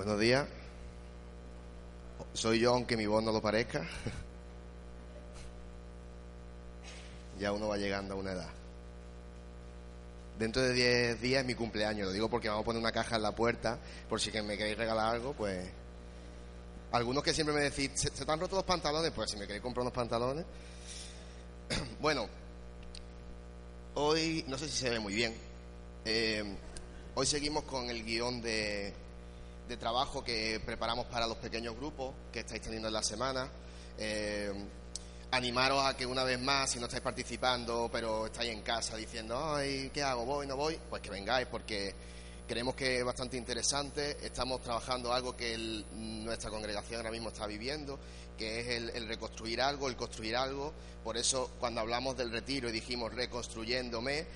Buenos días. Soy yo, aunque mi voz no lo parezca. ya uno va llegando a una edad. Dentro de 10 días es mi cumpleaños, lo digo porque vamos a poner una caja en la puerta, por si me queréis regalar algo, pues... Algunos que siempre me decís, ¿se, se te han roto los pantalones? Pues si me queréis comprar unos pantalones. bueno, hoy, no sé si se ve muy bien, eh, hoy seguimos con el guion de, de trabajo que preparamos para los pequeños grupos que estáis teniendo en la semana. Eh, animaros a que una vez más, si no estáis participando, pero estáis en casa diciendo, ay, ¿qué hago? ¿Voy? ¿No voy? Pues que vengáis, porque creemos que es bastante interesante. Estamos trabajando algo que nuestra congregación ahora mismo está viviendo, que es el reconstruir algo, el construir algo. Por eso, cuando hablamos del retiro y dijimos reconstruyéndome,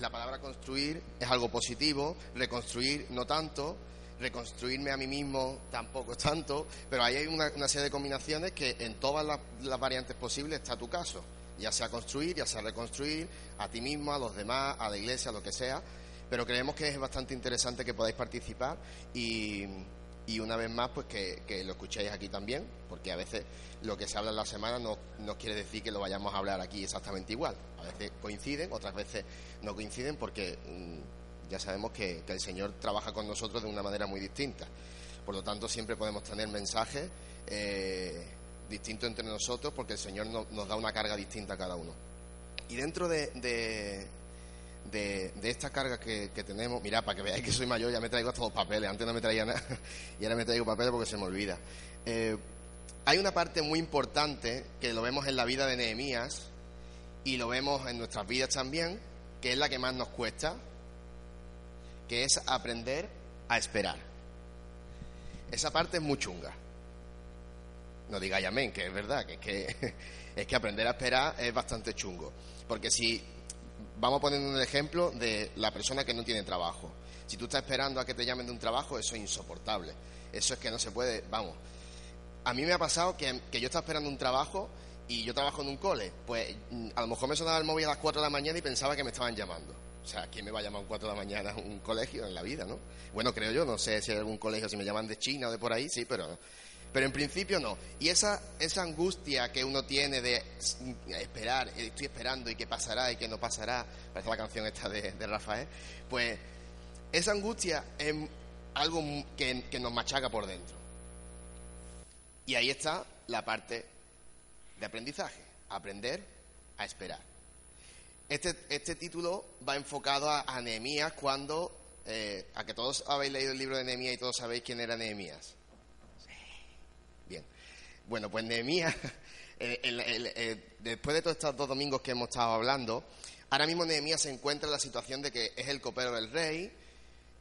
la palabra construir es algo positivo, reconstruir no tanto, reconstruirme a mí mismo tampoco es tanto, pero ahí hay una, serie de combinaciones que en todas las, variantes posibles está tu caso, ya sea construir, ya sea reconstruir, a ti mismo, a los demás, a la iglesia, a lo que sea, pero creemos que es bastante interesante que podáis participar y, y una vez más pues que, que lo escuchéis aquí también, porque a veces lo que se habla en la semana no, no quiere decir que lo vayamos a hablar aquí exactamente igual, a veces coinciden, otras veces no coinciden porque mm, ya sabemos que, el Señor trabaja con nosotros de una manera muy distinta. Por lo tanto, siempre podemos tener mensajes eh, distintos entre nosotros porque el Señor no- nos da una carga distinta a cada uno. Y dentro de, de, de- esta carga que, que tenemos, mirad, para que veáis que soy mayor, ya me traigo hasta los papeles. Antes no me traía nada y ahora me traigo papeles porque se me olvida. Eh, hay una parte muy importante que lo vemos en la vida de Nehemías y lo vemos en nuestras vidas también, que es la que más nos cuesta, que es aprender a esperar. Esa parte es muy chunga. No digáis amén, que es verdad, que es que, es que aprender a esperar es bastante chungo. Porque si vamos a poner un ejemplo de la persona que no tiene trabajo. Si tú estás esperando a que te llamen de un trabajo, eso es insoportable. Eso es que no se puede, vamos. A mí me ha pasado que, que yo estaba esperando un trabajo y yo trabajo en un cole. Pues mm, a lo mejor me sonaba el móvil a las 4 de la mañana y pensaba que me estaban llamando. O sea, ¿quién me va a llamar a las 4 de la mañana a un colegio en la vida, no? Bueno, creo yo, no sé si hay algún colegio, si me llaman de China o de por ahí, sí, pero pero en principio no. Y esa, esa angustia que uno tiene de esperar, eh, estoy esperando y qué pasará y qué no pasará, parece la canción esta de, de Rafael, pues esa angustia es algo que, que nos machaca por dentro. Y ahí está la parte de aprendizaje, aprender a esperar. Este, este título va enfocado a, a Nehemías cuando, eh, a que todos habéis leído el libro de Nehemías y todos sabéis quién era Nehemías. Bien. Bueno, pues Nehemías, eh, después de todos estos dos domingos que hemos estado hablando, ahora mismo Nehemías se encuentra en la situación de que es el copero del rey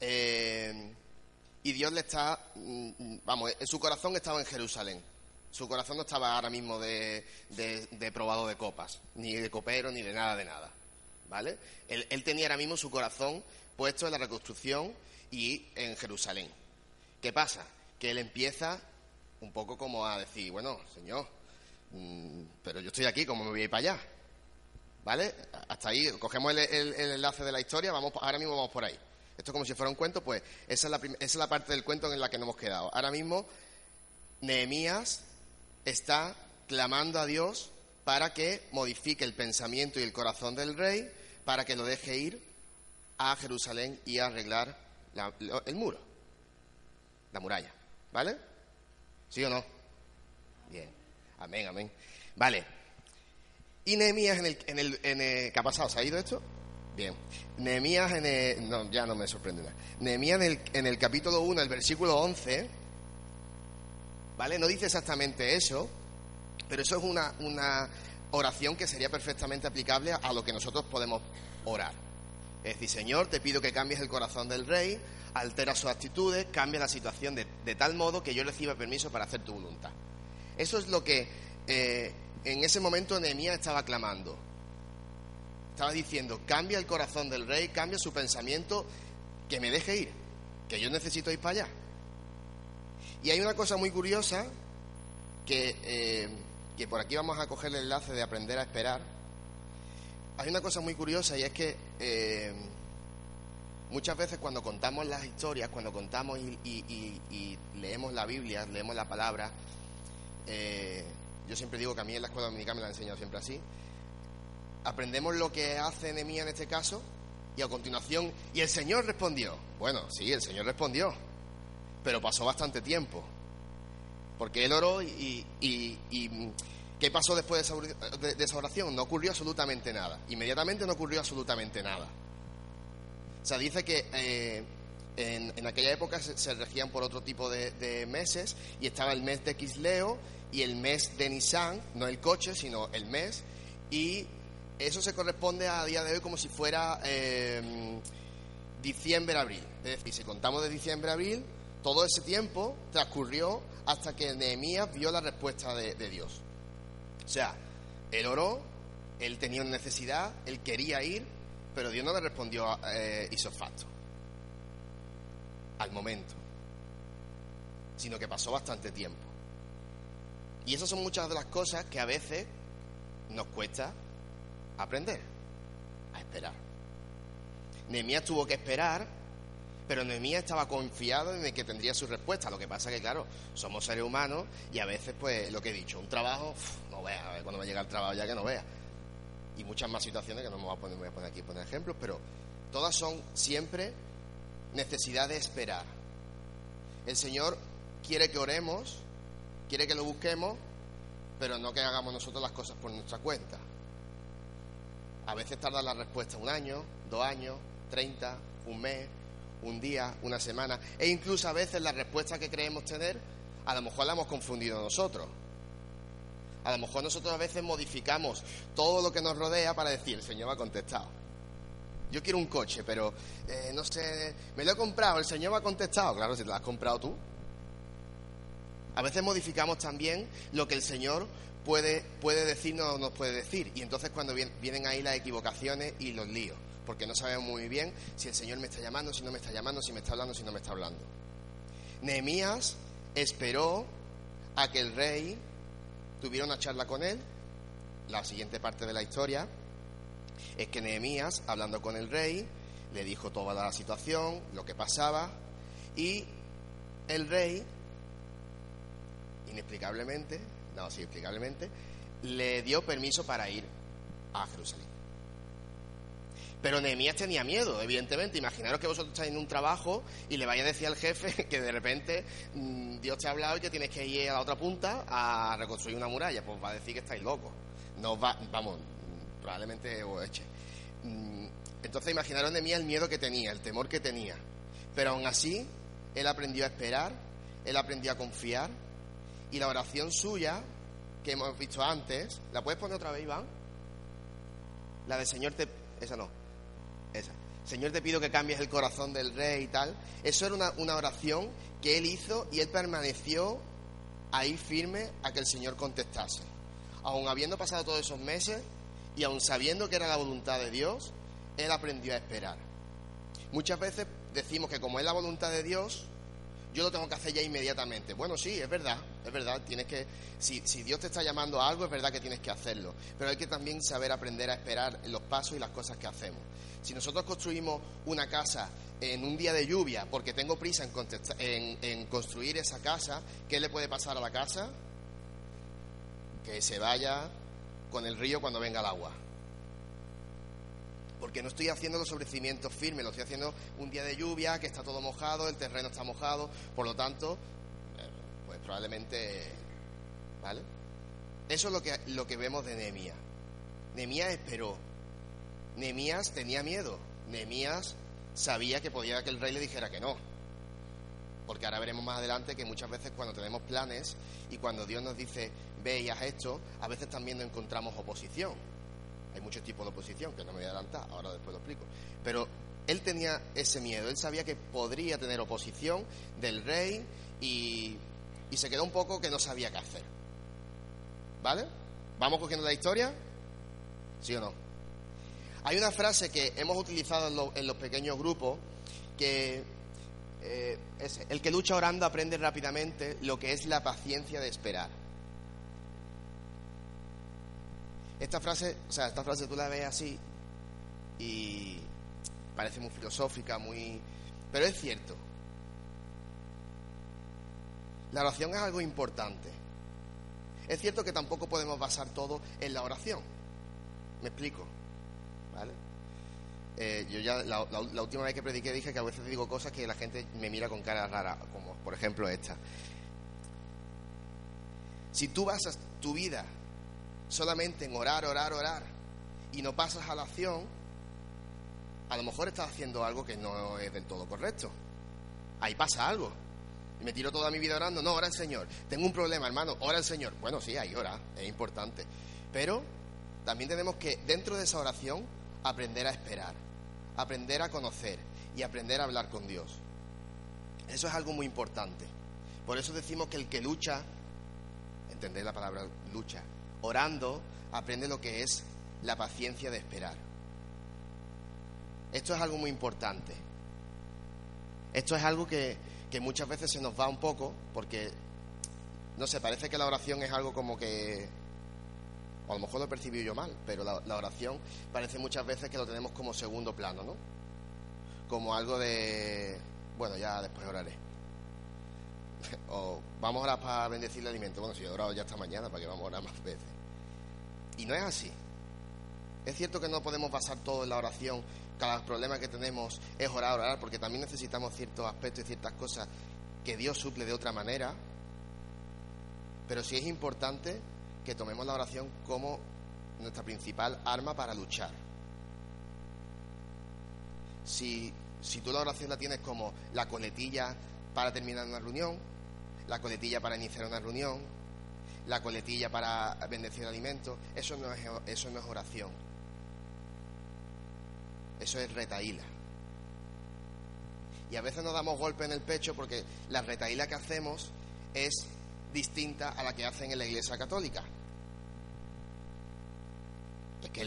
eh, y Dios le está, mm, vamos, su corazón estaba en Jerusalén. Su corazón no estaba ahora mismo de, de, de probado de copas, ni de copero, ni de nada de nada. ¿Vale? Él, tenía ahora mismo su corazón puesto en la reconstrucción y en Jerusalén. ¿Qué pasa? Que él empieza un poco como a decir, bueno, señor, mm, pero yo estoy aquí, ¿cómo me voy a ir para allá? ¿Vale? Hasta ahí, cogemos el, el- el enlace de la historia, vamos, ahora mismo vamos por ahí. Esto es como si fuera un cuento, pues esa es, la, esa es la parte del cuento en la que nos hemos quedado. Ahora mismo, Nehemías está clamando a Dios para que modifique el pensamiento y el corazón del rey, para que lo deje ir a Jerusalén y a arreglar el muro, la muralla. ¿Vale? ¿Sí o no? Bien. Amén, amén. Vale. Y Nehemías en el, en el, en el- ¿Qué ha pasado? ¿Se ha ido esto? Bien. Nehemías en el... No, ya no me sorprende nada. Nehemías en el, en el capítulo 1, el versículo 11, ¿vale? No dice exactamente eso, pero eso es una, una, oración que sería perfectamente aplicable a lo que nosotros podemos orar. Es decir, Señor, te pido que cambies el corazón del rey, altera sus actitudes, cambia la situación de, tal modo que yo reciba permiso para hacer tu voluntad. Eso es lo que eh, en ese momento Nehemías estaba clamando. Estaba diciendo, cambia el corazón del rey, cambia su pensamiento, que me deje ir, que yo necesito ir para allá. Y hay una cosa muy curiosa que, eh, que por aquí vamos a coger el enlace de aprender a esperar. Hay una cosa muy curiosa y es que eh, muchas veces cuando contamos las historias, cuando contamos y, leemos la Biblia, leemos la palabra, eh, yo siempre digo que a mí en la escuela dominicana me la han enseñado siempre así, aprendemos lo que hace Nehemías en este caso y a continuación, y el Señor respondió. Bueno, sí, el Señor respondió, pero pasó bastante tiempo, porque él oró y, ¿qué pasó después de esa, oración? No ocurrió absolutamente nada, inmediatamente no ocurrió absolutamente nada. O sea, dice que eh, en, aquella época se, regían por otro tipo de, de, meses y estaba el mes de Quisleo y el mes de Nisan, no el coche, sino el mes, y eso se corresponde a día de hoy como si fuera eh, diciembre-abril. Es decir, si contamos de diciembre-abril, todo ese tiempo transcurrió hasta que Nehemías vio la respuesta de, Dios. O sea, él oró, él tenía necesidad, él quería ir, pero Dios no le respondió eh, isofacto al momento, sino que pasó bastante tiempo. Y esas son muchas de las cosas que a veces nos cuesta aprender a esperar. Nehemías tuvo que esperar, pero Nehemías estaba confiado en que tendría su respuesta. Lo que pasa que, claro, somos seres humanos y a veces, pues, lo que he dicho, un trabajo, no veas, a ver cuando me llega el trabajo ya que no veas. Y muchas más situaciones que no me voy a poner, voy a poner aquí poner ejemplos, pero todas son siempre necesidad de esperar. El Señor quiere que oremos, quiere que lo busquemos, pero no que hagamos nosotros las cosas por nuestra cuenta. A veces tarda la respuesta un año, dos años, treinta, un mes, un día, una semana. E incluso a veces la respuesta que creemos tener, a lo mejor la hemos confundido nosotros. A lo mejor nosotros a veces modificamos todo lo que nos rodea para decir, el Señor me ha contestado. Yo quiero un coche, pero eh, no sé, me lo he comprado, el Señor me ha contestado. Claro, si te lo has comprado tú. A veces modificamos también lo que el Señor puede, puede decirnos o nos puede decir. Y entonces cuando vienen ahí las equivocaciones y los líos, porque no sabemos muy bien si el Señor me está llamando, si no me está llamando, si me está hablando, si no me está hablando. Nehemías esperó a que el rey tuviera una charla con él. La siguiente parte de la historia es que Nehemías, hablando con el rey, le dijo toda la situación, lo que pasaba, y el rey, inexplicablemente, no, sí, explicablemente, le dio permiso para ir a Jerusalén. Pero Nehemías tenía miedo, evidentemente. Imaginaros que vosotros estáis en un trabajo y le vaya a decir al jefe que de repente mm, Dios te ha hablado y que tienes que ir a la otra punta a reconstruir una muralla. Pues va a decir que estáis locos. No va, vamos, probablemente os eche. Mm, entonces imaginaros Nehemías el miedo que tenía, el temor que tenía. Pero aún así, él aprendió a esperar, él aprendió a confiar y la oración suya, que hemos visto antes, ¿la puedes poner otra vez, Iván? La de Señor te... Esa no. Señor te pido que cambies el corazón del rey y tal. Eso era una, oración que él hizo y él permaneció ahí firme a que el Señor contestase. Aun habiendo pasado todos esos meses y aun sabiendo que era la voluntad de Dios, él aprendió a esperar. Muchas veces decimos que como es la voluntad de Dios, yo lo tengo que hacer ya inmediatamente. Bueno, sí, es verdad, es verdad, tienes que, si, si, Dios te está llamando a algo, es verdad que tienes que hacerlo, pero hay que también saber aprender a esperar los pasos y las cosas que hacemos. Si nosotros construimos una casa en un día de lluvia porque tengo prisa en, en construir esa casa, ¿qué le puede pasar a la casa? Que se vaya con el río cuando venga el agua porque no estoy haciendo los sobrecimientos firmes, lo estoy haciendo un día de lluvia, que está todo mojado, el terreno está mojado, por lo tanto, eh, pues probablemente, ¿vale? Eso es lo que, lo que vemos de Nehemías. Nehemías esperó. Nehemías tenía miedo. Nehemías sabía que podía que el rey le dijera que no. Porque ahora veremos más adelante que muchas veces cuando tenemos planes y cuando Dios nos dice, ve y haz esto, a veces también no encontramos oposición. Hay muchos tipos de oposición, que no me voy a adelantar, ahora después lo explico. Pero él tenía ese miedo, él sabía que podría tener oposición del rey y, se quedó un poco que no sabía qué hacer. ¿Vale? ¿Vamos cogiendo la historia? ¿Sí o no? Hay una frase que hemos utilizado en, los pequeños grupos que eh, es, el que lucha orando aprende rápidamente lo que es la paciencia de esperar. Esta frase, o sea, esta frase tú la ves así y parece muy filosófica, muy... Pero es cierto. La oración es algo importante. Es cierto que tampoco podemos basar todo en la oración. ¿Me explico? ¿Vale? Eh, yo ya la, última vez que prediqué dije que a veces digo cosas que la gente me mira con cara rara, como por ejemplo esta. Si tú basas tu vida solamente en orar, orar, orar y no pasas a la acción, a lo mejor estás haciendo algo que no es del todo correcto. Ahí pasa algo. Y me tiro toda mi vida orando. No, ora el Señor. Tengo un problema, hermano. Ora el Señor. Bueno, sí, ahí ora. Es importante. Pero también tenemos que, dentro de esa oración, aprender a esperar, aprender a conocer y aprender a hablar con Dios. Eso es algo muy importante. Por eso decimos que el que lucha, entender la palabra lucha, orando, aprende lo que es la paciencia de esperar. Esto es algo muy importante. Esto es algo que, muchas veces se nos va un poco porque, no sé, parece que la oración es algo como que o a lo mejor lo he percibido yo mal, pero la, oración parece muchas veces que lo tenemos como segundo plano, ¿no? Como algo de, bueno, ya después oraré. o vamos a orar para bendecir el alimento. Bueno, si he orado ya esta mañana, ¿para que vamos a orar más veces? Y no es así. Es cierto que no podemos basar todo en la oración, cada problema que tenemos es orar, orar, porque también necesitamos ciertos aspectos y ciertas cosas que Dios suple de otra manera. Pero sí es importante que tomemos la oración como nuestra principal arma para luchar. Si, si tú la oración la tienes como la coletilla para terminar una reunión, la coletilla para iniciar una reunión, la coletilla para bendecir alimentos, eso no es, eso no es oración. Eso es retaíla. Y a veces nos damos golpe en el pecho porque la retaíla que hacemos es distinta a la que hacen en la Iglesia Católica. Es que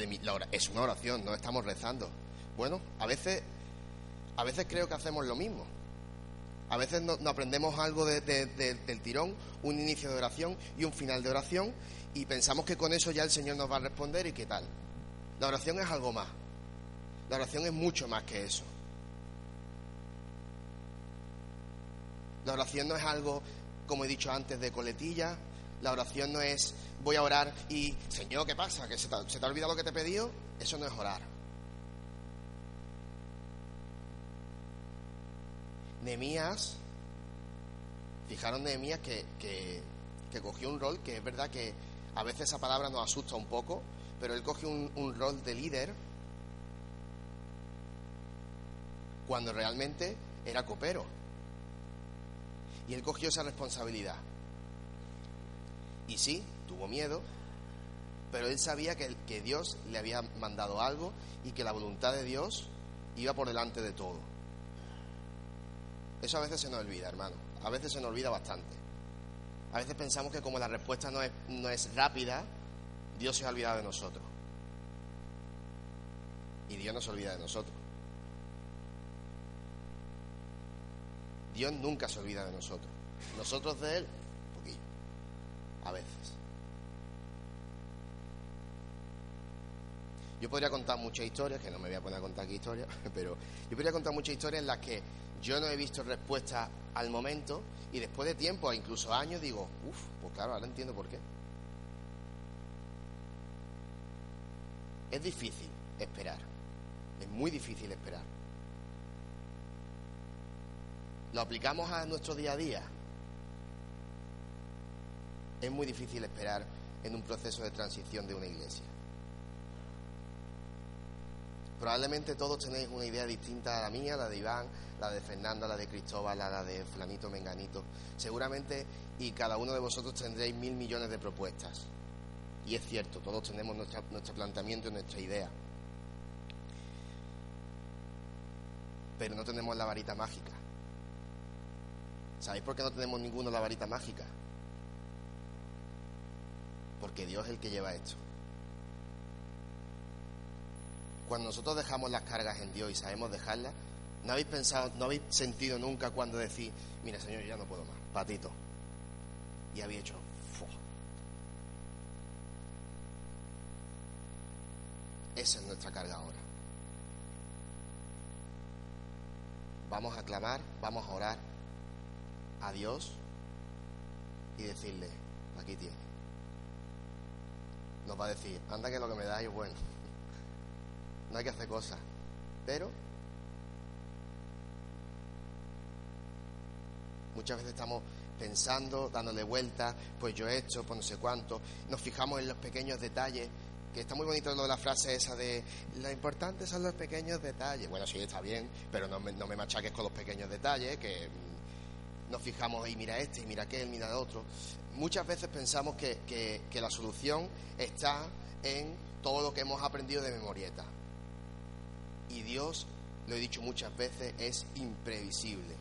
es una oración, no estamos rezando. Bueno, a veces, a veces creo que hacemos lo mismo. A veces no, aprendemos algo del tirón, un inicio de oración y un final de oración, y pensamos que con eso ya el Señor nos va a responder y qué tal. La oración es algo más. La oración es mucho más que eso. La oración no es algo como he dicho antes, de coletilla. La oración no es voy a orar y, Señor, ¿qué pasa? ¿Que se te, ha olvidado lo que te he pedido? Eso no es orar. Nehemías, fijaron Nehemías que, que, cogió un rol que es verdad que a veces esa palabra nos asusta un poco, pero él cogió un, un rol de líder cuando realmente era copero. Y él cogió esa responsabilidad. Y sí, tuvo miedo, pero él sabía que, que Dios le había mandado algo y que la voluntad de Dios iba por delante de todo. Eso a veces se nos olvida, hermano. A veces se nos olvida bastante. A veces pensamos que como la respuesta no es, rápida, Dios se ha olvidado de nosotros. Y Dios no se olvida de nosotros. Dios nunca se olvida de nosotros. Nosotros de Él, un poquillo. A veces. Yo podría contar muchas historias, que no me voy a poner a contar aquí historias, pero yo podría contar muchas historias en las que yo no he visto respuesta al momento y después de tiempo, incluso años, digo, uff, pues claro, ahora entiendo por qué. Es difícil esperar, es muy difícil esperar lo aplicamos a nuestro día a día, es muy difícil esperar en un proceso de transición de una iglesia. Probablemente todos tenéis una idea distinta a la mía, la de Iván, la de Fernanda, la de Cristóbal, la de Flanito Menganito. Seguramente y cada uno de vosotros tendréis mil millones de propuestas. Y es cierto, todos tenemos nuestro planteamiento y nuestra idea. Pero no tenemos la varita mágica. ¿Sabéis por qué no tenemos ninguno la varita mágica? Porque Dios es el que lleva esto. Cuando nosotros dejamos las cargas en Dios y sabemos dejarlas, ¿no habéis pensado, no habéis sentido nunca cuando decís, mira Señor, ya no puedo más, patito? Y habéis hecho, Esa es nuestra carga ahora. Vamos a clamar, vamos a orar a Dios y decirle, aquí tiene. Nos va a decir, anda que lo que me da es bueno. No hay que hacer cosas. Pero muchas veces estamos pensando, dándole vueltas, pues yo he hecho, pues no sé cuánto. Nos fijamos en los pequeños detalles que está muy bonito lo de la frase esa de lo importante son los pequeños detalles. Bueno, sí, está bien, pero no me, no me machaques con los pequeños detalles, que mm, nos fijamos y mira este, y mira aquel, mira el otro. Muchas veces pensamos que, que la solución está en todo lo que hemos aprendido de memorieta. Y Dios, lo he dicho muchas veces, es imprevisible.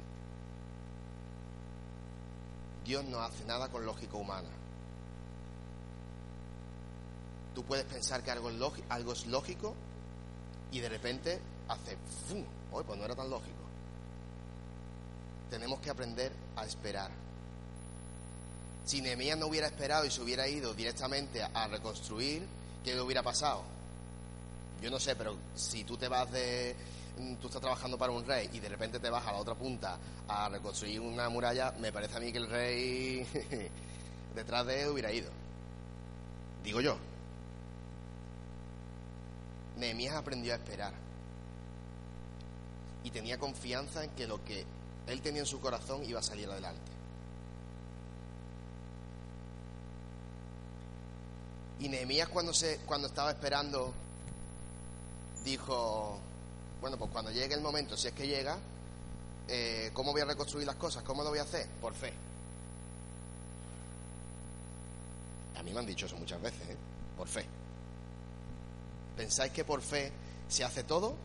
Dios no hace nada con lógica humana. Tú puedes pensar que algo es, lógico, y de repente hace ¡fum! Hoy pues no era tan lógico. Tenemos que aprender a esperar. Si Nehemías no hubiera esperado y se hubiera ido directamente a, reconstruir, ¿qué le hubiera pasado? Yo no sé, pero si tú te vas de. Mm, tú estás trabajando para un rey y de repente te vas a la otra punta a reconstruir una muralla, me parece a mí que el rey detrás de él hubiera ido. Digo yo. Nehemías aprendió a esperar. Y tenía confianza en que lo que él tenía en su corazón iba a salir adelante. Y Nehemías cuando, se, cuando estaba esperando dijo, bueno, pues cuando llegue el momento, si es que llega, eh, ¿cómo voy a reconstruir las cosas? ¿Cómo lo voy a hacer? Por fe. A mí me han dicho eso muchas veces, ¿eh? Por fe. ¿Pensáis que por fe se hace todo?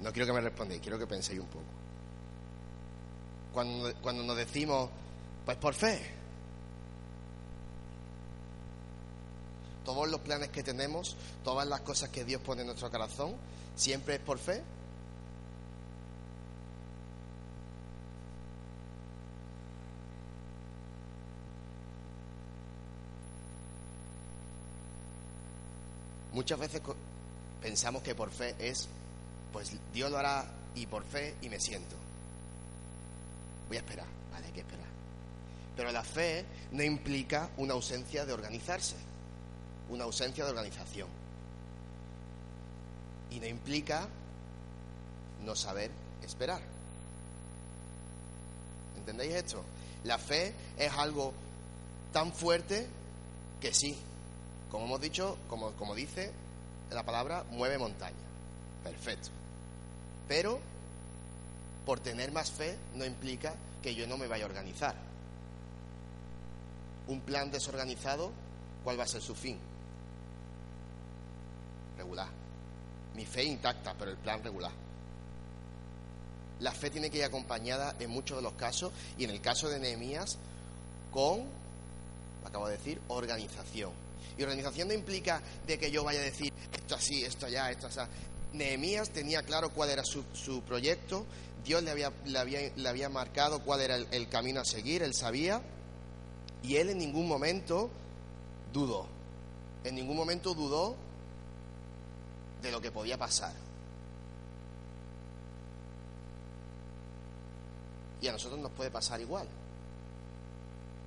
No quiero que me respondáis, quiero que penséis un poco. Cuando, cuando nos decimos, pues por fe, todos los planes que tenemos, todas las cosas que Dios pone en nuestro corazón, siempre es por fe. Muchas veces pensamos que por fe es, pues Dios lo hará y por fe y me siento. Voy a esperar, vale, hay que esperar. Pero la fe no implica una ausencia de organizarse, una ausencia de organización. Y no implica no saber esperar. ¿Entendéis esto? La fe es algo tan fuerte que sí, como hemos dicho, como, como dice la palabra, mueve montaña. Perfecto. Pero por tener más fe no implica que yo no me vaya a organizar. Un plan desorganizado, ¿cuál va a ser su fin? Regular. Mi fe intacta, pero el plan regular. La fe tiene que ir acompañada en muchos de los casos, y en el caso de Nehemías, con, acabo de decir, organización y organización no implica de que yo vaya a decir esto así, esto allá, esto así. Nehemías tenía claro cuál era su, proyecto, Dios le había, le había, marcado cuál era el, camino a seguir, él sabía, y él en ningún momento dudó, en ningún momento dudó de lo que podía pasar. Y a nosotros nos puede pasar igual.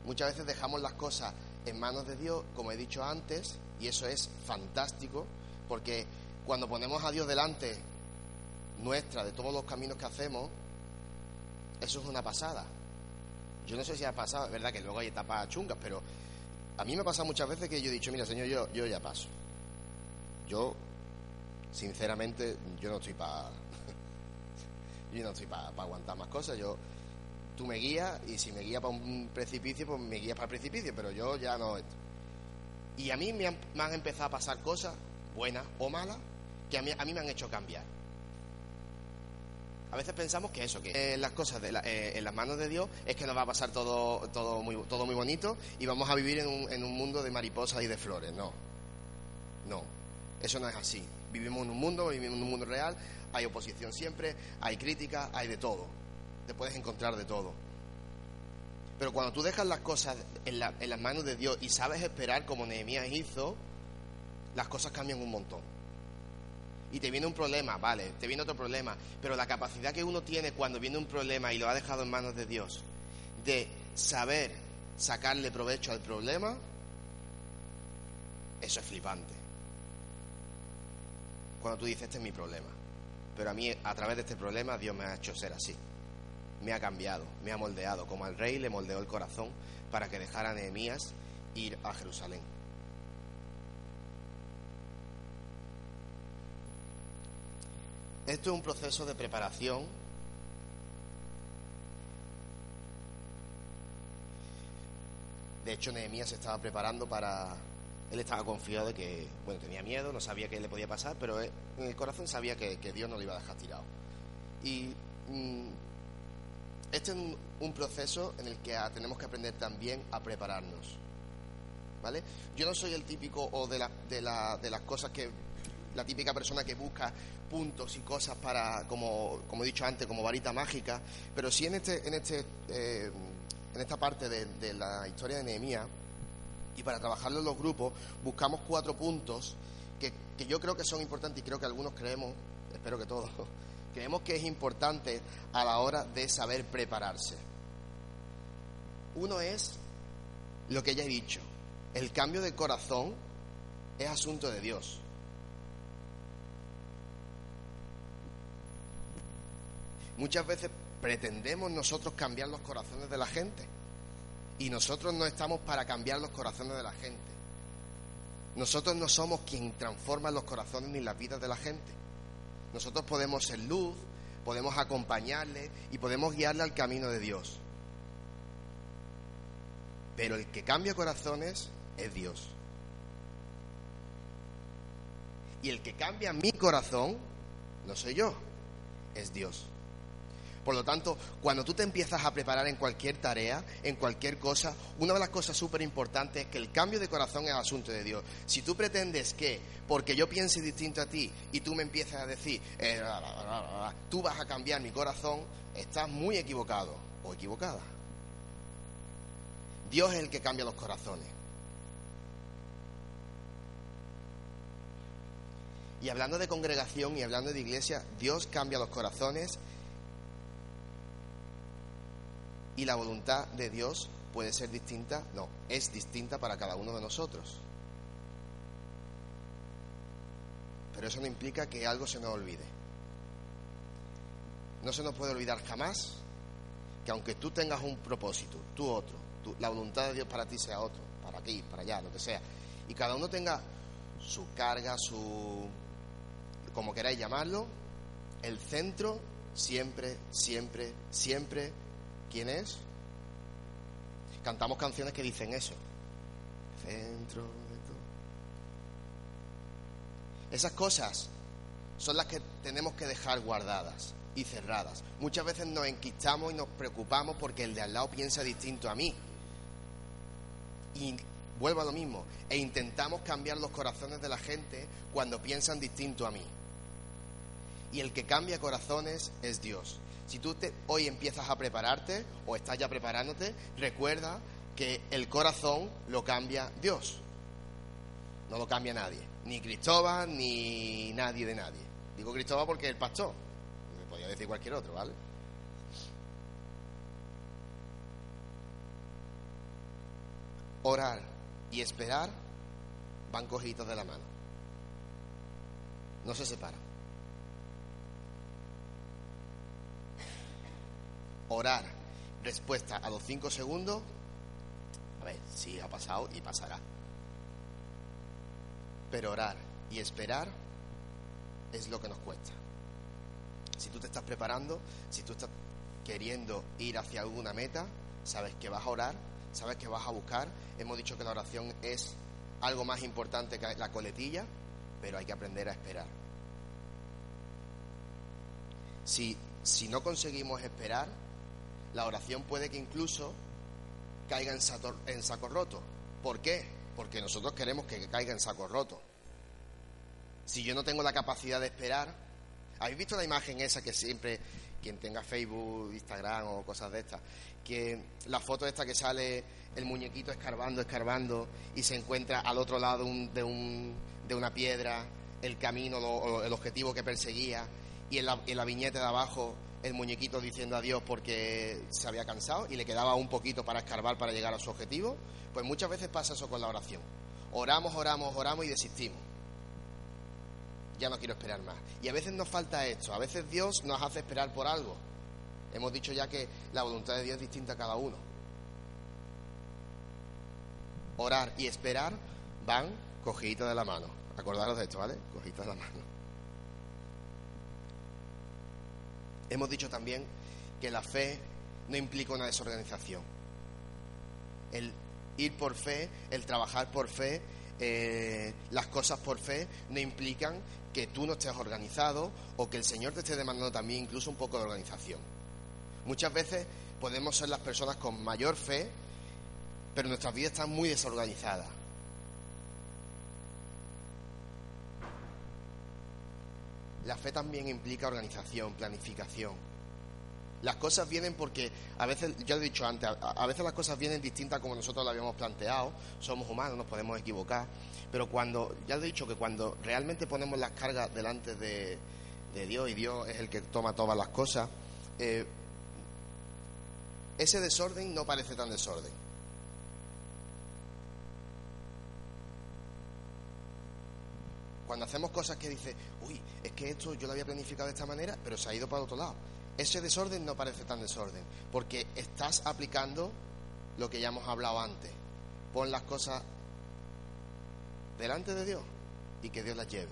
Muchas veces dejamos las cosas en manos de Dios, como he dicho antes, y eso es fantástico, porque cuando ponemos a Dios delante nuestra, de todos los caminos que hacemos, eso es una pasada. Yo no sé si ha pasado, es verdad que luego hay etapas chungas, pero a mí me pasa muchas veces que yo he dicho, mira, Señor, yo, yo ya paso. Yo sinceramente, yo no estoy para. yo no estoy para aguantar más cosas. Yo, tú me guías y si me guías para un precipicio, pues me guías para el precipicio, pero yo ya no. Y a mí me han, me han empezado a pasar cosas, buenas o malas, que a mí, a mí me han hecho cambiar. A veces pensamos que eso, que las cosas de eh, en las manos de Dios es que nos va a pasar todo, todo, muy, todo muy bonito y vamos a vivir en un, en un mundo de mariposas y de flores. No, no, eso no es así. Vivimos en un mundo, vivimos en un mundo real, hay oposición siempre, hay crítica, hay de todo. Te puedes encontrar de todo. Pero cuando tú dejas las cosas en, las manos de Dios y sabes esperar como Nehemías hizo, las cosas cambian un montón y te viene un problema, vale, te viene otro problema, pero la capacidad que uno tiene cuando viene un problema y lo ha dejado en manos de Dios, de saber sacarle provecho al problema, eso es flipante. Cuando tú dices, este es mi problema, pero a mí a través de este problema Dios me ha hecho ser así, me ha cambiado, me ha moldeado, como al rey le moldeó el corazón para que dejara a Nehemías ir a Jerusalén. Esto es un proceso de preparación De hecho, Nehemías se estaba preparando para. Él estaba confiado de que, bueno, tenía miedo, no sabía qué le podía pasar, pero en el corazón sabía que, Dios no lo iba a dejar tirado. Y mm, este es un, proceso en el que tenemos que aprender también a prepararnos. ¿Vale? Yo no soy el típico o de, la, de, la, de las cosas que la típica persona que busca puntos y cosas para, como, como he dicho antes, como varita mágica, pero sí en, este, en, este, eh, en esta parte de, la historia de Nehemías, y para trabajarlo en los grupos, buscamos cuatro puntos que, que yo creo que son importantes y creo que algunos creemos, espero que todos, creemos que es importante a la hora de saber prepararse. Uno es lo que ya he dicho, el cambio de corazón es asunto de Dios. Muchas veces pretendemos nosotros cambiar los corazones de la gente y nosotros no estamos para cambiar los corazones de la gente. Nosotros no somos quien transforma los corazones ni las vidas de la gente. Nosotros podemos ser luz, podemos acompañarle y podemos guiarle al camino de Dios. Pero el que cambia corazones es Dios. Y el que cambia mi corazón no soy yo, es Dios. Por lo tanto, cuando tú te empiezas a preparar en cualquier tarea, en cualquier cosa, una de las cosas súper importantes es que el cambio de corazón es asunto de Dios. Si tú pretendes que, porque yo piense distinto a ti y tú me empiezas a decir, eh, tú vas a cambiar mi corazón, estás muy equivocado o equivocada. Dios es el que cambia los corazones. Y hablando de congregación y hablando de iglesia, Dios cambia los corazones y la voluntad de Dios puede ser distinta, no, es distinta para cada uno de nosotros. Pero eso no implica que algo se nos olvide. No se nos puede olvidar jamás que aunque tú tengas un propósito, tú otro, la voluntad de Dios para ti sea otro, para aquí, para allá, lo que sea, y cada uno tenga su carga, su, como queráis llamarlo, el centro siempre, siempre, siempre ¿Quién es? Cantamos canciones que dicen eso. Centro de todo. Esas cosas son las que tenemos que dejar guardadas y cerradas. Muchas veces nos enquistamos y nos preocupamos porque el de al lado piensa distinto a mí. Y vuelvo a lo mismo. E intentamos cambiar los corazones de la gente cuando piensan distinto a mí. Y el que cambia corazones es Dios. Si tú hoy empiezas a prepararte o estás ya preparándote, recuerda que el corazón lo cambia Dios. No lo cambia nadie. Ni Cristóbal, ni nadie de nadie. Digo Cristóbal porque es el pastor. Me podría decir cualquier otro, ¿vale? Orar y esperar van cogidos de la mano. No se separan. Orar, respuesta a los cinco segundos, a ver, sí ha pasado y pasará. Pero orar y esperar es lo que nos cuesta. Si tú te estás preparando, si tú estás queriendo ir hacia alguna meta, sabes que vas a orar, sabes que vas a buscar. Hemos dicho que la oración es algo más importante que la coletilla, pero hay que aprender a esperar. Si, si no conseguimos esperar, la oración puede que incluso caiga en, saco roto. ¿Por qué? Porque nosotros queremos que caiga en saco roto. Si yo no tengo la capacidad de esperar, ¿habéis visto la imagen esa que siempre, quien tenga Facebook, Instagram o cosas de estas, que la foto esta que sale el muñequito escarbando, escarbando y se encuentra al otro lado de, un, de una piedra el camino, el objetivo que perseguía y en la, viñeta de abajo el muñequito diciendo adiós porque se había cansado y le quedaba un poquito para escarbar para llegar a su objetivo, pues muchas veces pasa eso con la oración. Oramos, oramos, oramos y desistimos. Ya no quiero esperar más. Y a veces nos falta esto, a veces Dios nos hace esperar por algo. Hemos dicho ya que la voluntad de Dios es distinta a cada uno. Orar y esperar van cogiditos de la mano. Acordaros de esto, ¿vale? Cogiditos de la mano. Hemos dicho también que la fe no implica una desorganización. El ir por fe, el trabajar por fe, eh, las cosas por fe no implican que tú no estés organizado o que el Señor te esté demandando también incluso un poco de organización. Muchas veces podemos ser las personas con mayor fe, pero nuestras vidas están muy desorganizadas. La fe también implica organización, planificación. Las cosas vienen porque a veces, ya he dicho antes, a, veces las cosas vienen distintas como nosotros lo habíamos planteado, somos humanos, nos podemos equivocar, pero cuando, ya he dicho que cuando realmente ponemos las cargas delante de, Dios y Dios es el que toma todas las cosas, eh, ese desorden no parece tan desorden. Cuando hacemos cosas que dice, uy, es que esto yo lo había planificado de esta manera, pero se ha ido para otro lado. Ese desorden no parece tan desorden, porque estás aplicando lo que ya hemos hablado antes. Pon las cosas delante de Dios y que Dios las lleve.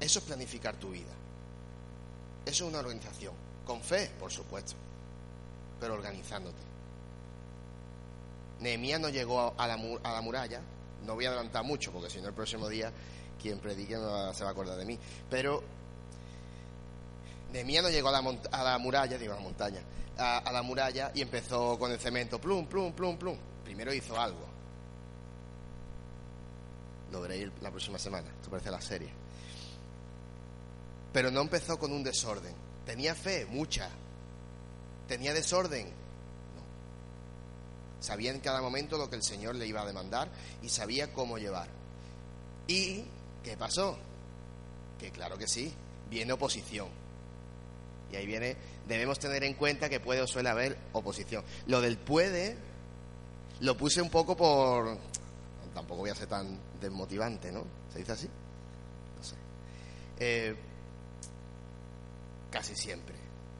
Eso es planificar tu vida. Eso es una organización. Con fe, por supuesto, pero organizándote. Nehemías no llegó a la, a la muralla no voy a adelantar mucho, porque si no el próximo día quien predique no se va a acordar de mí. Pero Nehemías no llegó a la, a la muralla, digo a la montaña, a, la muralla y empezó con el cemento, plum, plum, plum, plum. Primero hizo algo. Lo veréis la próxima semana, esto parece la serie. Pero no empezó con un desorden. Tenía fe, mucha. Tenía desorden, Sabía en cada momento lo que el Señor le iba a demandar y sabía cómo llevar. ¿Y qué pasó? Que claro que sí, viene oposición. Y ahí viene, debemos tener en cuenta que puede o suele haber oposición. Lo del puede lo puse un poco por... Tampoco voy a ser tan desmotivante, ¿no? ¿Se dice así? No sé. Eh, casi siempre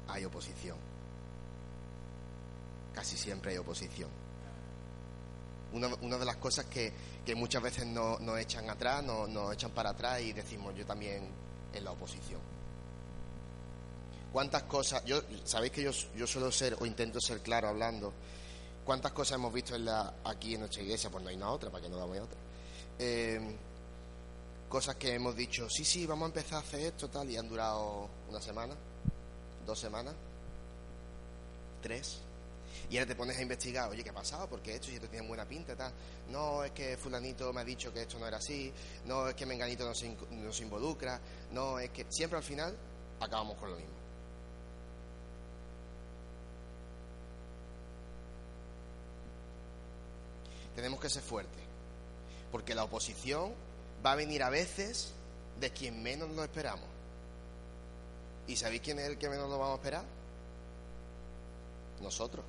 hay oposición. Casi siempre hay oposición una, de las cosas que, muchas veces nos no echan atrás, nos no echan para atrás y decimos yo también en la oposición. ¿Cuántas cosas, yo, sabéis que yo, suelo ser o intento ser claro hablando, cuántas cosas hemos visto en la, aquí en nuestra iglesia, pues no hay una otra, para que no damos otra. Eh, cosas que hemos dicho, sí, sí, vamos a empezar a hacer esto, tal, y han durado una semana, dos semanas, tres, y ahora te pones a investigar, oye, ¿qué ha pasado? Porque esto ya te tiene buena pinta, tal. No, es que fulanito me ha dicho que esto no era así, no, es que menganito no se, no se involucra, no, es que siempre al final acabamos con lo mismo. Tenemos que ser fuertes, porque la oposición va a venir a veces de quien menos lo esperamos. ¿Y sabéis quién es el que menos lo vamos a esperar? Nosotros.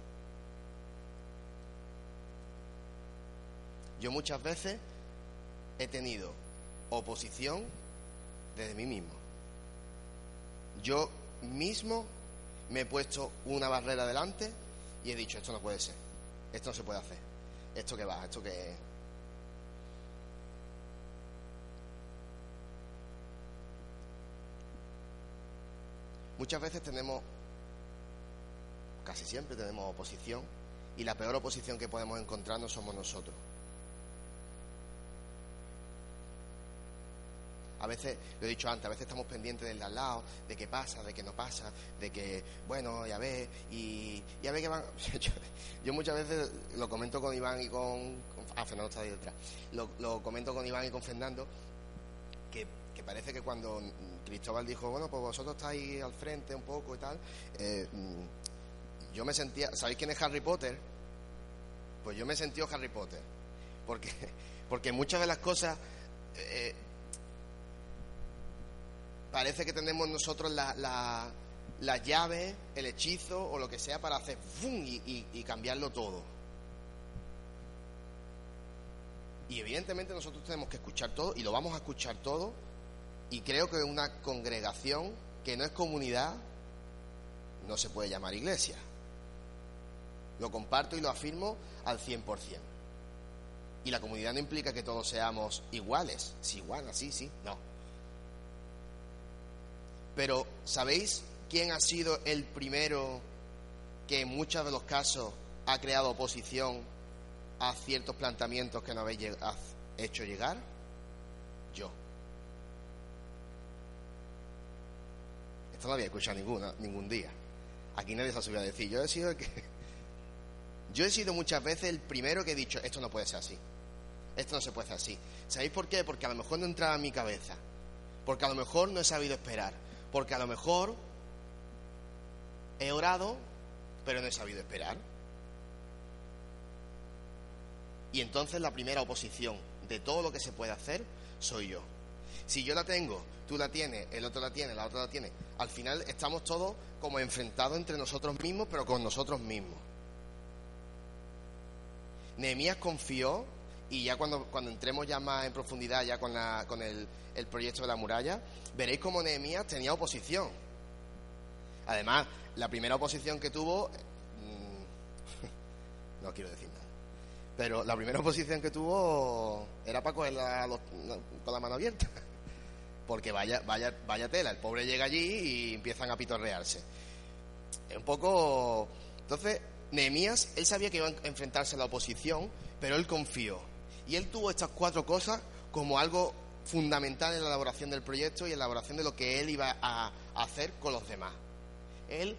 Yo muchas veces he tenido oposición desde mí mismo. Yo mismo me he puesto una barrera delante y he dicho, esto no puede ser, esto no se puede hacer, esto que va, esto que... Muchas veces tenemos, casi siempre tenemos oposición, y la peor oposición que podemos encontrarnos somos nosotros. A veces, lo he dicho antes, a veces estamos pendientes del al lado, de qué pasa, de qué no pasa, de que, bueno, ya ves, y ya ves que van. Yo, muchas veces lo comento con Iván y con. ah, Fernando está ahí detrás. Lo, comento con Iván y con Fernando, que, parece que cuando Cristóbal dijo, bueno, pues vosotros estáis al frente un poco y tal, eh, mm, yo me sentía. ¿Sabéis quién es Harry Potter? Pues yo me sentí Harry Potter. Porque, porque muchas de las cosas. Eh, parece que tenemos nosotros la, la, llave, el hechizo o lo que sea para hacer ¡fum! Y, cambiarlo todo. Y evidentemente nosotros tenemos que escuchar todo y lo vamos a escuchar todo. Y creo que una congregación que no es comunidad no se puede llamar iglesia. Lo comparto y lo afirmo al 100%. Y la comunidad no implica que todos seamos iguales. Si igual, así, sí, no. Pero ¿sabéis quién ha sido el primero que en muchos de los casos ha creado oposición a ciertos planteamientos que no habéis hecho llegar? Yo. Esto no había escuchado ninguna, ningún día. Aquí nadie se ha subido a decir. Yo he sido el que. Yo he sido muchas veces el primero que he dicho, esto no puede ser así. Esto no se puede hacer así. ¿Sabéis por qué? Porque a lo mejor no entraba en mi cabeza. Porque a lo mejor no he sabido esperar porque a lo mejor he orado, pero no he sabido esperar. Y entonces la primera oposición de todo lo que se puede hacer soy yo. Si yo la tengo, tú la tienes, el otro la tiene, la otra la tiene, al final estamos todos como enfrentados entre nosotros mismos, pero con nosotros mismos. Nehemías confió y ya cuando, cuando entremos ya más en profundidad, ya con, la, con el, el proyecto de la muralla, veréis cómo Nehemías tenía oposición. Además, la primera oposición que tuvo, mm, no quiero decir nada, pero la primera oposición que tuvo era para cogerla con la mano abierta. Porque vaya, vaya, vaya tela, el pobre llega allí y empiezan a pitorrearse. Es un poco. Entonces, Nehemías, él sabía que iba a enfrentarse a la oposición, pero él confió. Y él tuvo estas cuatro cosas como algo fundamental en la elaboración del proyecto y en la elaboración de lo que él iba a hacer con los demás. Él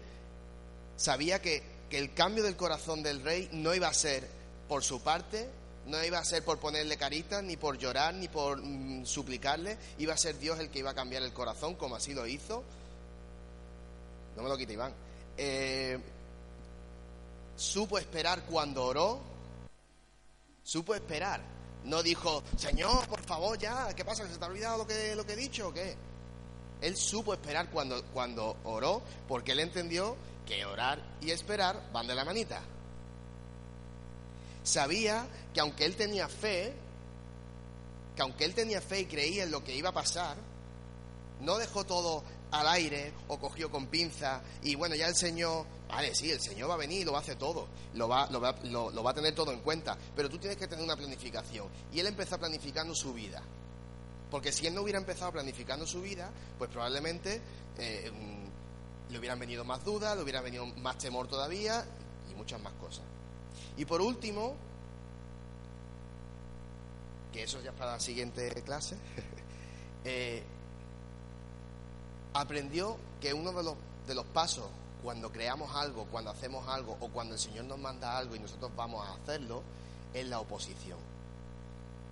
sabía que, que el cambio del corazón del rey no iba a ser por su parte, no iba a ser por ponerle caritas, ni por llorar, ni por mm, suplicarle, iba a ser Dios el que iba a cambiar el corazón, como así lo hizo. No me lo quite Iván. Eh, supo esperar cuando oró, supo esperar no dijo, Señor, por favor, ya, ¿qué pasa? ¿Se te ha olvidado lo que, lo que he dicho o qué? Él supo esperar cuando, cuando oró, porque él entendió que orar y esperar van de la manita. Sabía que aunque él tenía fe, que aunque él tenía fe y creía en lo que iba a pasar, no dejó todo al aire o cogió con pinza y bueno, ya el Señor, vale, sí, el Señor va a venir y lo hacer todo, lo va, lo va, lo, va a tener todo en cuenta, pero tú tienes que tener una planificación. Y él empezó planificando su vida. Porque si él no hubiera empezado planificando su vida, pues probablemente eh, mm, le hubieran venido más dudas, le hubiera venido más temor todavía y muchas más cosas. Y por último, que eso ya es para la siguiente clase, eh, aprendió que uno de los, de los pasos cuando creamos algo, cuando hacemos algo o cuando el Señor nos manda algo y nosotros vamos a hacerlo, es la oposición.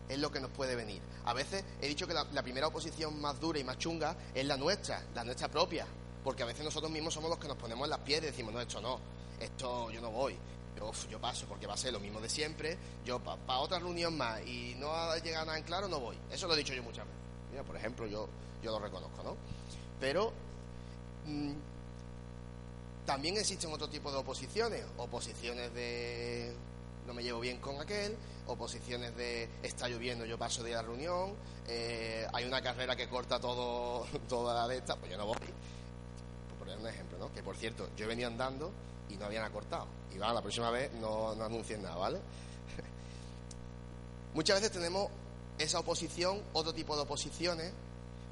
Es lo que nos puede venir. A veces he dicho que la, primera oposición más dura y más chunga es la nuestra, la nuestra propia. Porque a veces nosotros mismos somos los que nos ponemos las pies y decimos, no, esto no, esto yo no voy, yo, paso porque va a ser lo mismo de siempre, yo para otra reunión más y no llega nada en claro, no voy. Eso lo he dicho yo muchas veces. Mira, por ejemplo, yo, yo lo reconozco, ¿no? Pero mm, también existen otro tipo de oposiciones, oposiciones de no me llevo bien con aquel, oposiciones de está lloviendo, yo paso de la reunión, eh, hay una carrera que corta todo, toda la de esta, pues yo no voy. Por poner un ejemplo, ¿no? Que por cierto, yo venía andando y no habían acortado. Y va, la próxima vez no, no anuncien nada, ¿vale? Muchas veces tenemos esa oposición, otro tipo de oposiciones,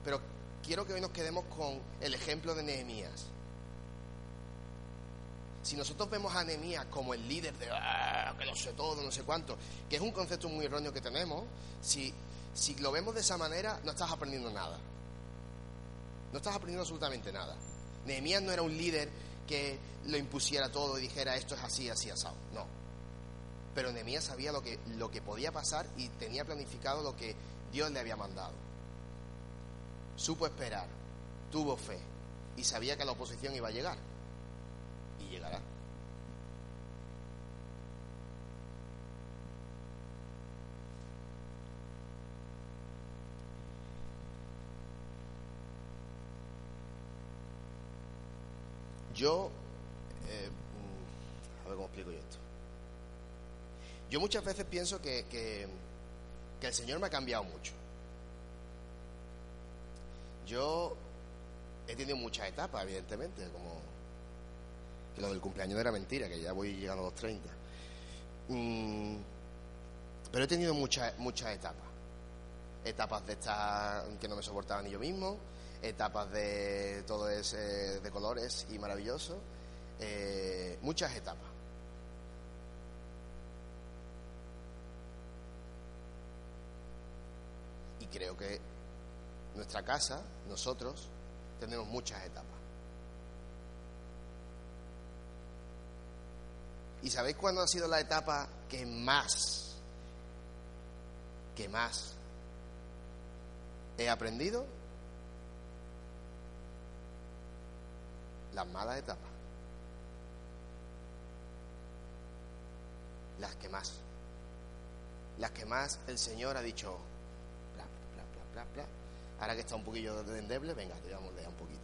pero quiero que hoy nos quedemos con el ejemplo de Nehemías. Si nosotros vemos a Nehemías como el líder de ah, que lo sé todo, no sé cuánto, que es un concepto muy erróneo que tenemos, si, si lo vemos de esa manera, no estás aprendiendo nada. No estás aprendiendo absolutamente nada. Nehemías no era un líder que lo impusiera todo y dijera esto es así, así, asado. No. Pero Nehemías sabía lo que, lo que podía pasar y tenía planificado lo que Dios le había mandado. Supo esperar, tuvo fe y sabía que la oposición iba a llegar. Y llegará. Yo, eh, mm, a ver cómo explico yo esto. Yo muchas veces pienso que, que, que el Señor me ha cambiado mucho. Yo he tenido muchas etapas, evidentemente, como que lo del cumpleaños era mentira, que ya voy llegando a los 30. Mm, pero he tenido muchas, muchas etapas. Etapas de estar que no me soportaba ni yo mismo, etapas de todo ese de colores y maravilloso, eh, muchas etapas. Y creo que nuestra casa, nosotros, tenemos muchas etapas. ¿Y sabéis cuándo ha sido la etapa que más, que más he aprendido? Las malas etapas. Las que más. Las que más el Señor ha dicho, bla, bla, bla, bla, bla. Ahora que está un poquillo de endeble, venga, te vamos a leer un poquito.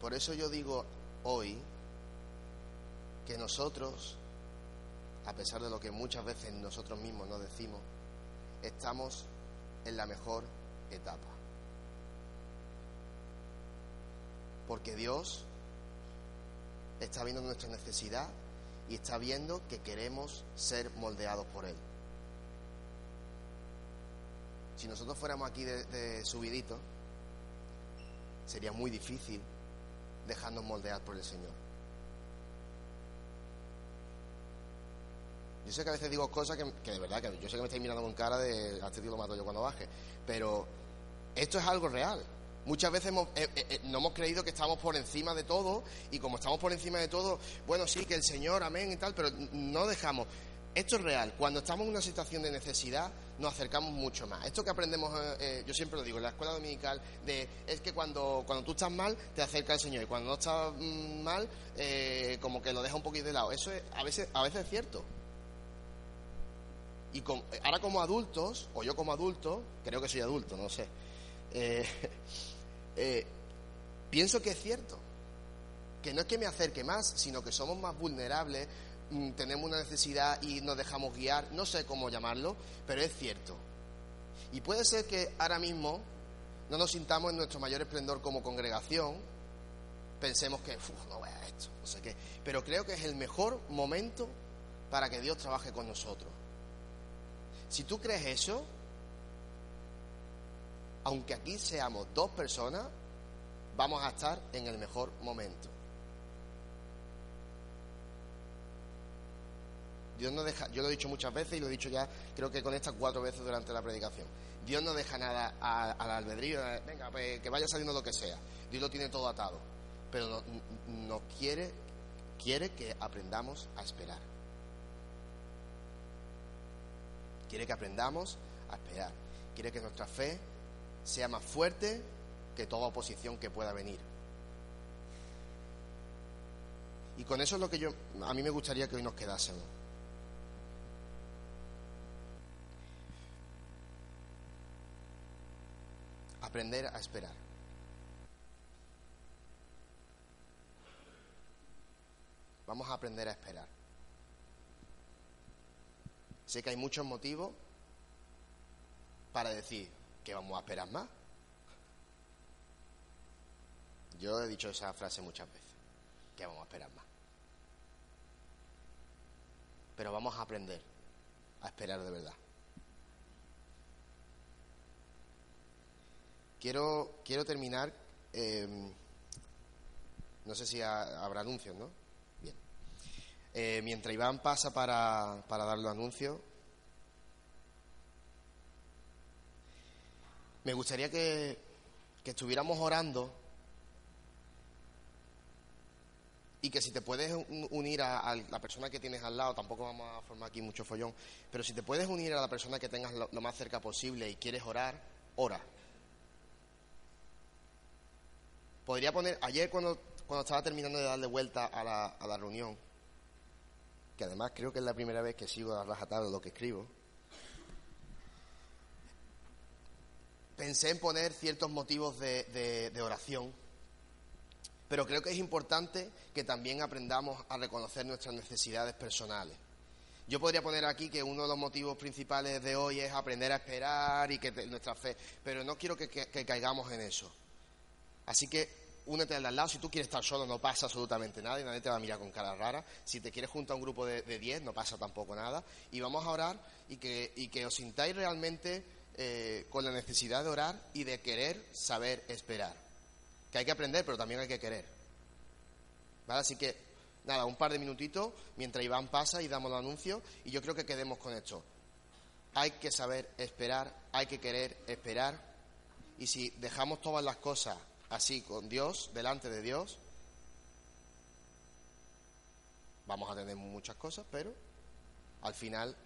Por eso yo digo hoy que nosotros, a pesar de lo que muchas veces nosotros mismos nos decimos, estamos en la mejor etapa. Porque Dios está viendo nuestra necesidad y está viendo que queremos ser moldeados por Él. Si nosotros fuéramos aquí de, de subidito, sería muy difícil dejarnos moldear por el Señor. Yo sé que a veces digo cosas que, de verdad, que yo sé que me estáis mirando con cara de a tío lo mato yo cuando baje, pero esto es algo real. Muchas veces hemos, eh, eh, no hemos creído que estamos por encima de todo y como estamos por encima de todo, bueno, sí, que el Señor, amén y tal, pero no dejamos. Esto es real. Cuando estamos en una situación de necesidad, nos acercamos mucho más. Esto que aprendemos, eh, yo siempre lo digo, en la escuela dominical, de, es que cuando, cuando tú estás mal, te acerca el Señor. Y cuando no estás mm, mal, eh, como que lo deja un poquito de lado. Eso es, a, veces, a veces es cierto. Y con, ahora como adultos, o yo como adulto, creo que soy adulto, no sé, eh, eh, pienso que es cierto. Que no es que me acerque más, sino que somos más vulnerables, tenemos una necesidad y nos dejamos guiar, no sé cómo llamarlo, pero es cierto. Y puede ser que ahora mismo no nos sintamos en nuestro mayor esplendor como congregación, pensemos que, no voy a esto, no sé qué, pero creo que es el mejor momento para que Dios trabaje con nosotros. Si tú crees eso, aunque aquí seamos dos personas, vamos a estar en el mejor momento. Dios no deja, yo lo he dicho muchas veces y lo he dicho ya, creo que con estas cuatro veces durante la predicación. Dios no deja nada al albedrío, venga, pues, que vaya saliendo lo que sea. Dios lo tiene todo atado. Pero nos no quiere, quiere que aprendamos a esperar. Quiere que aprendamos a esperar. Quiere que nuestra fe sea más fuerte que toda oposición que pueda venir. Y con eso es lo que yo, a mí me gustaría que hoy nos quedásemos. Aprender a esperar. Vamos a aprender a esperar. Sé que hay muchos motivos para decir que vamos a esperar más. Yo he dicho esa frase muchas veces, que vamos a esperar más. Pero vamos a aprender a esperar de verdad. Quiero, quiero terminar. Eh, No sé si habrá anuncios, ¿no? Bien. Eh, mientras Iván pasa para, para dar los anuncios, me gustaría que, que estuviéramos orando y que si te puedes unir a, la persona que tienes al lado, tampoco vamos a formar aquí mucho follón, pero si te puedes unir a la persona que tengas lo, más cerca posible y quieres orar, ora. Podría poner, ayer cuando, cuando estaba terminando de darle vuelta a la, a la reunión, que además creo que es la primera vez que sigo a rajatabla lo que escribo, pensé en poner ciertos motivos de, de oración pero creo que es importante que también aprendamos a reconocer nuestras necesidades personales. Yo podría poner aquí que uno de los motivos principales de hoy es aprender a esperar y que nuestra fe, pero no quiero que, caigamos en eso. Así que únete al lado. Si tú quieres estar solo, no pasa absolutamente nada y nadie te va a mirar con cara rara. Si te quieres juntar a un grupo de 10, no pasa tampoco nada. Y vamos a orar y que, y que os sintáis realmente eh, con la necesidad de orar y de querer saber esperar que hay que aprender, pero también hay que querer. ¿Vale? Así que, nada, un par de minutitos mientras Iván pasa y damos el anuncio y yo creo que quedemos con esto. Hay que saber esperar, hay que querer esperar y si dejamos todas las cosas así con Dios, delante de Dios, vamos a tener muchas cosas, pero al final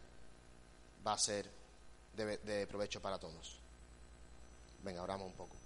va a ser de, provecho para todos. Venga, oramos un poco.